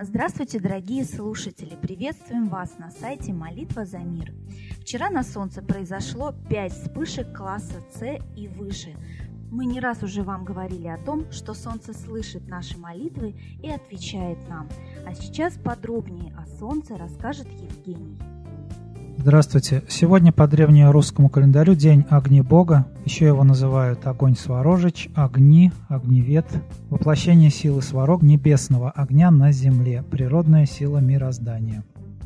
Здравствуйте, дорогие слушатели! Приветствуем вас на сайте «Молитва за мир». Вчера на Солнце произошло 5 вспышек класса С и выше. Мы не раз уже вам говорили о том, что Солнце слышит наши молитвы и отвечает нам. А сейчас подробнее о Солнце расскажет Евгений. Здравствуйте. Сегодня по древнерусскому календарю День Огни Бога. Еще его называют Огонь Сварожич, Огни, Огневед. Воплощение силы Сварог, небесного огня на земле, природная сила мироздания.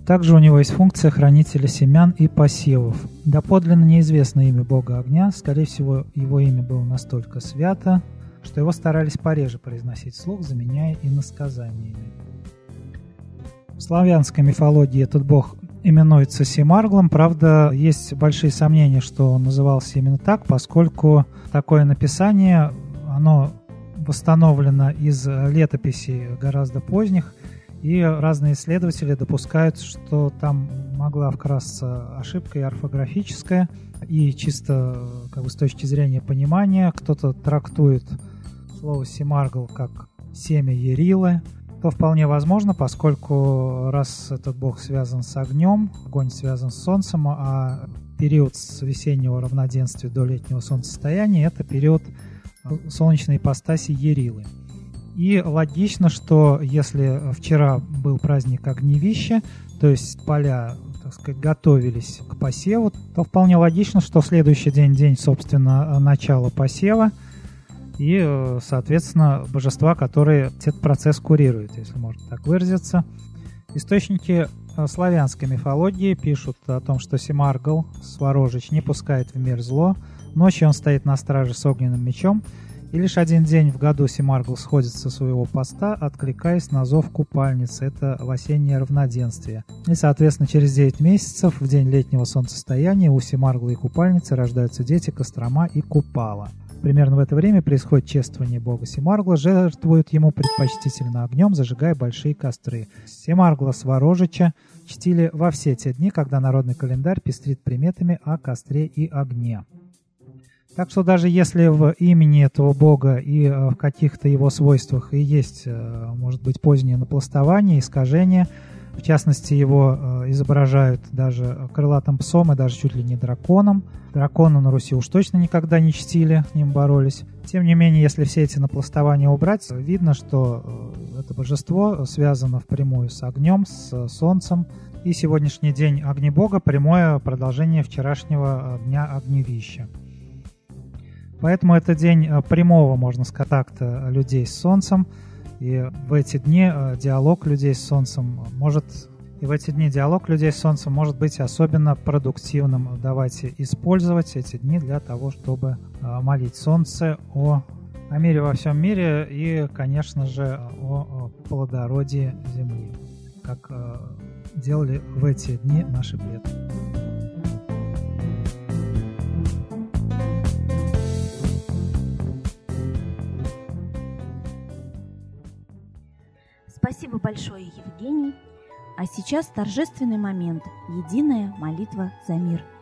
Также у него есть функция хранителя семян и посевов. Доподлинно неизвестно имя Бога Огня, скорее всего, его имя было настолько свято, что его старались пореже произносить вслух, заменяя иносказаниями. В славянской мифологии этот бог именуется Симарглом. Правда, есть большие сомнения, что он назывался именно так, поскольку такое написание, оно восстановлено из летописей гораздо поздних, и разные исследователи допускают, что там могла вкрасться ошибка и орфографическая, и чисто как бы, с точки зрения понимания кто-то трактует слово «симаргл» как «семя Ерилы», то вполне возможно, поскольку раз этот бог связан с огнем, огонь связан с солнцем, а период с весеннего равноденствия до летнего солнцестояния – это период солнечной ипостаси Ерилы. И логично, что если вчера был праздник огневища, то есть поля, так сказать, готовились к посеву, то вполне логично, что следующий день, день, собственно, начала посева – и, э, соответственно, божества, которые этот процесс курируют, если можно так выразиться. Источники э, славянской мифологии пишут о том, что Семаргл, Сварожич, не пускает в мир зло, ночью он стоит на страже с огненным мечом, и лишь один день в году Семаргл сходит со своего поста, откликаясь на зов купальницы. Это осеннее равноденствие. И, соответственно, через 9 месяцев, в день летнего солнцестояния, у Семаргла и купальницы рождаются дети Кострома и Купала. Примерно в это время происходит чествование бога Семаргла, жертвуют ему предпочтительно огнем, зажигая большие костры. Семаргла Сварожича чтили во все те дни, когда народный календарь пестрит приметами о костре и огне. Так что даже если в имени этого бога и э, в каких-то его свойствах и есть, э, может быть, позднее напластование, искажение, в частности, его э, изображают даже крылатым псом и даже чуть ли не драконом. Дракона на Руси уж точно никогда не чтили, с ним боролись. Тем не менее, если все эти напластования убрать, видно, что э, это божество связано впрямую с огнем, с солнцем. И сегодняшний день Огнебога – прямое продолжение вчерашнего дня Огневища. Поэтому это день э, прямого, можно сказать, контакта людей с Солнцем – и в эти дни э, диалог людей с Солнцем может и в эти дни диалог людей с Солнцем может быть особенно продуктивным. Давайте использовать эти дни для того, чтобы э, молить Солнце о, о мире во всем мире и, конечно же, о, о плодородии Земли, как э, делали в эти дни наши предки. Спасибо большое, Евгений. А сейчас торжественный момент – единая молитва за мир –